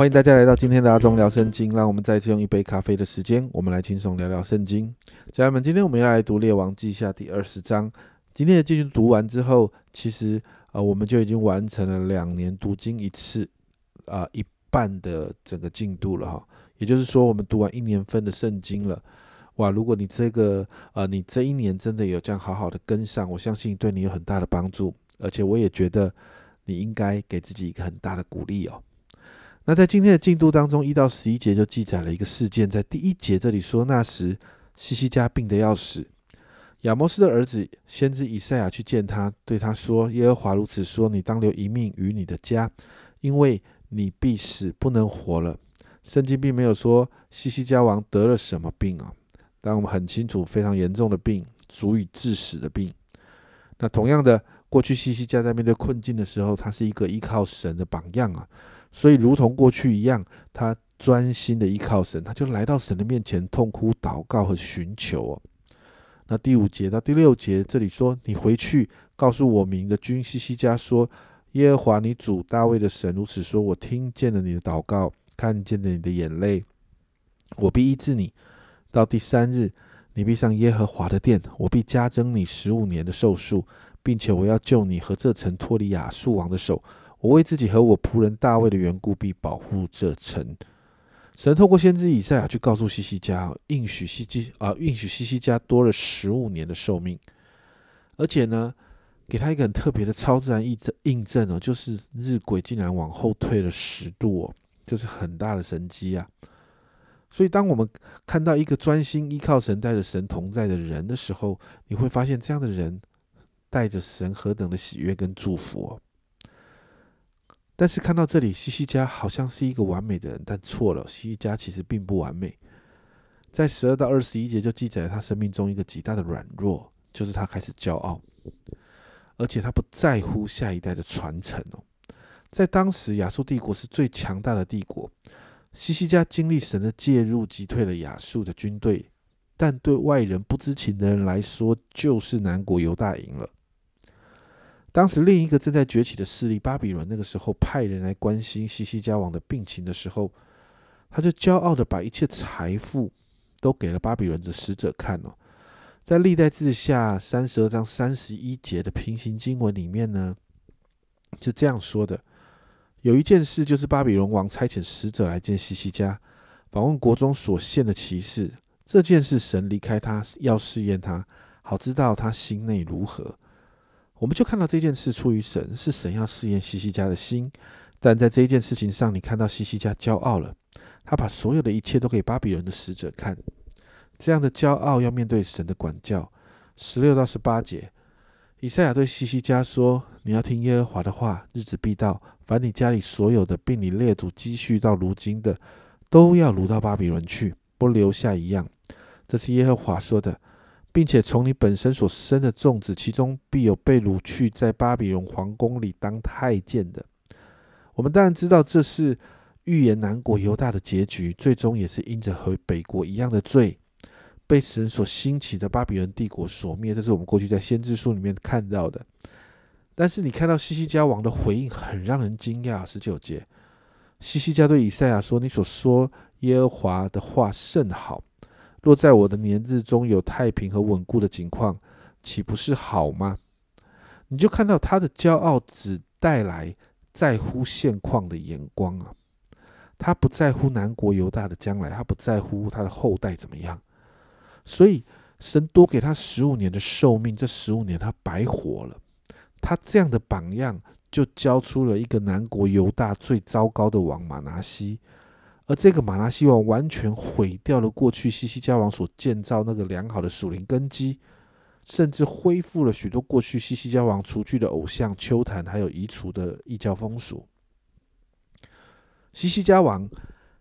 欢迎大家来到今天的阿忠聊圣经。让我们再次用一杯咖啡的时间，我们来轻松聊聊圣经。家人们，今天我们要来读《列王记下》第二十章。今天的经读完之后，其实呃，我们就已经完成了两年读经一次啊一半的整个进度了哈。也就是说，我们读完一年份的圣经了。哇，如果你这个呃，你这一年真的有这样好好的跟上，我相信对你有很大的帮助。而且我也觉得你应该给自己一个很大的鼓励哦。那在今天的进度当中，一到十一节就记载了一个事件。在第一节这里说，那时西西家病得要死，亚摩斯的儿子先知以赛亚去见他，对他说：“耶和华如此说，你当留一命于你的家，因为你必死，不能活了。”圣经并没有说西西家王得了什么病啊，但我们很清楚，非常严重的病，足以致死的病。那同样的，过去西西家在面对困境的时候，他是一个依靠神的榜样啊。所以，如同过去一样，他专心的依靠神，他就来到神的面前，痛哭祷告和寻求哦。那第五节到第六节，这里说：“你回去告诉我民的君西西家说，耶和华你主大卫的神如此说：我听见了你的祷告，看见了你的眼泪，我必医治你。到第三日，你必上耶和华的殿，我必加增你十五年的寿数，并且我要救你和这城脱离亚述王的手。”我为自己和我仆人大卫的缘故，必保护这城。神透过先知以赛亚去告诉西西家，应许西基啊，应许西西家多了十五年的寿命，而且呢，给他一个很特别的超自然印证印证哦，就是日晷竟然往后退了十度哦，这是很大的神机啊。所以，当我们看到一个专心依靠神、带着神同在的人的时候，你会发现这样的人带着神何等的喜悦跟祝福哦。但是看到这里，西西家好像是一个完美的人，但错了。西西家其实并不完美。在十二到二十一节就记载了他生命中一个极大的软弱，就是他开始骄傲，而且他不在乎下一代的传承哦。在当时，亚述帝国是最强大的帝国，西西家经历神的介入，击退了亚述的军队，但对外人不知情的人来说，就是南国犹大赢了。当时另一个正在崛起的势力巴比伦，那个时候派人来关心西西家王的病情的时候，他就骄傲的把一切财富都给了巴比伦的使者看哦。在历代志下三十二章三十一节的平行经文里面呢，是这样说的：有一件事，就是巴比伦王差遣使者来见西西家，访问国中所献的骑士。这件事，神离开他，要试验他，好知道他心内如何。我们就看到这件事出于神，是神要试验西西家的心。但在这一件事情上，你看到西西家骄傲了，他把所有的一切都给巴比伦的使者看。这样的骄傲要面对神的管教。十六到十八节，以赛亚对西西家说：“你要听耶和华的话，日子必到，凡你家里所有的，并你列祖积蓄到如今的，都要掳到巴比伦去，不留下一样。”这是耶和华说的。并且从你本身所生的粽子，其中必有被掳去在巴比伦皇宫里当太监的。我们当然知道这是预言南国犹大的结局，最终也是因着和北国一样的罪，被神所兴起的巴比伦帝国所灭。这是我们过去在先知书里面看到的。但是你看到西西家王的回应很让人惊讶。十九节，西西家对以赛亚说：“你所说耶和华的话甚好。”若在我的年日中有太平和稳固的景况，岂不是好吗？你就看到他的骄傲只带来在乎现况的眼光啊！他不在乎南国犹大的将来，他不在乎他的后代怎么样。所以神多给他十五年的寿命，这十五年他白活了。他这样的榜样，就教出了一个南国犹大最糟糕的王马拿西。而这个马拉西王完全毁掉了过去西西家王所建造那个良好的属灵根基，甚至恢复了许多过去西西家王除去的偶像丘坛，还有移除的异教风俗。西西家王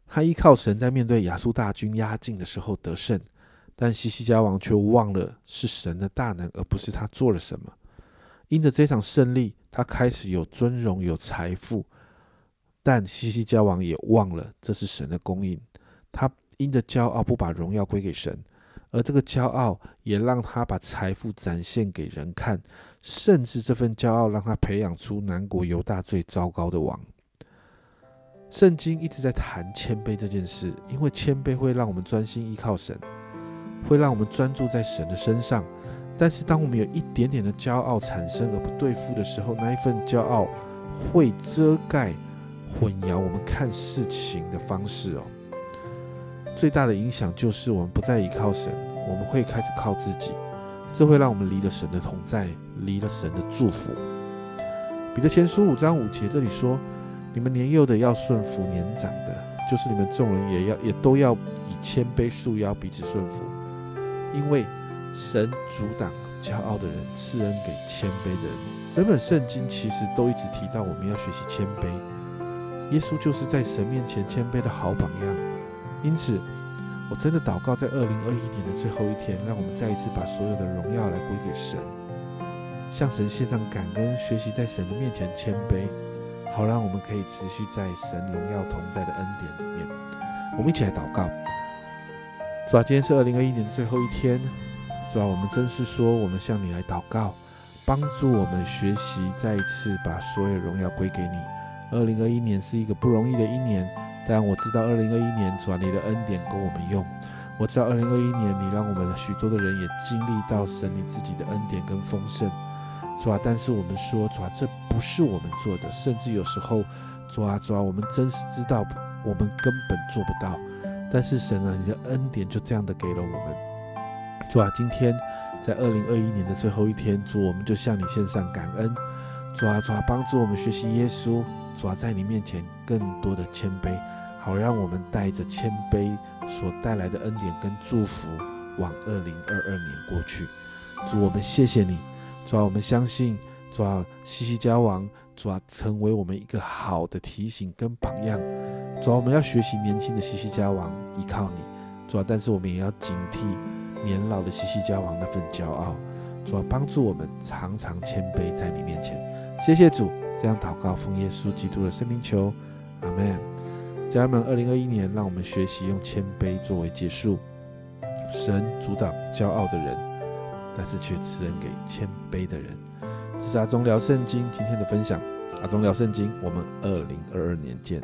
他依靠神在面对亚述大军压境的时候得胜，但西西家王却忘了是神的大能，而不是他做了什么。因着这场胜利，他开始有尊荣、有财富。但西西家王也忘了这是神的供应，他因着骄傲不把荣耀归给神，而这个骄傲也让他把财富展现给人看，甚至这份骄傲让他培养出南国犹大最糟糕的王。圣经一直在谈谦卑这件事，因为谦卑会让我们专心依靠神，会让我们专注在神的身上。但是，当我们有一点点的骄傲产生而不对付的时候，那一份骄傲会遮盖、混淆我们看事情的方式哦。最大的影响就是我们不再依靠神，我们会开始靠自己，这会让我们离了神的同在，离了神的祝福。彼得前书五章五节这里说：“你们年幼的要顺服年长的，就是你们众人也要也都要以谦卑束腰，彼此顺服，因为。”神阻挡骄傲的人，赐恩给谦卑的人。整本圣经其实都一直提到我们要学习谦卑。耶稣就是在神面前谦卑的好榜样。因此，我真的祷告，在二零二一年的最后一天，让我们再一次把所有的荣耀来归给神，向神献上感恩，学习在神的面前谦卑，好让我们可以持续在神荣耀同在的恩典里面。我们一起来祷告。主啊，今天是二零二一年的最后一天。主啊，我们真是说，我们向你来祷告，帮助我们学习，再一次把所有荣耀归给你。二零二一年是一个不容易的一年，但我知道二零二一年主啊，你的恩典够我们用。我知道二零二一年你让我们许多的人也经历到神你自己的恩典跟丰盛。主啊，但是我们说主啊，这不是我们做的，甚至有时候主啊主啊，我们真是知道我们根本做不到。但是神啊，你的恩典就这样的给了我们。主啊，今天在二零二一年的最后一天，主，我们就向你献上感恩。主啊，主啊，帮助我们学习耶稣。主啊，在你面前更多的谦卑，好让我们带着谦卑所带来的恩典跟祝福，往二零二二年过去。主，我们谢谢你。主啊，我们相信，主啊，西西家王，主啊，成为我们一个好的提醒跟榜样。主啊，我们要学习年轻的西西家王，依靠你。主啊，但是我们也要警惕。年老的西西家王那份骄傲，主要帮助我们常常谦卑在你面前。谢谢主，这样祷告奉耶稣基督的生命求，阿门。家人们，二零二一年，让我们学习用谦卑作为结束。神阻挡骄傲的人，但是却赐恩给谦卑的人。这是阿忠聊圣经今天的分享。阿忠聊圣经，我们二零二二年见。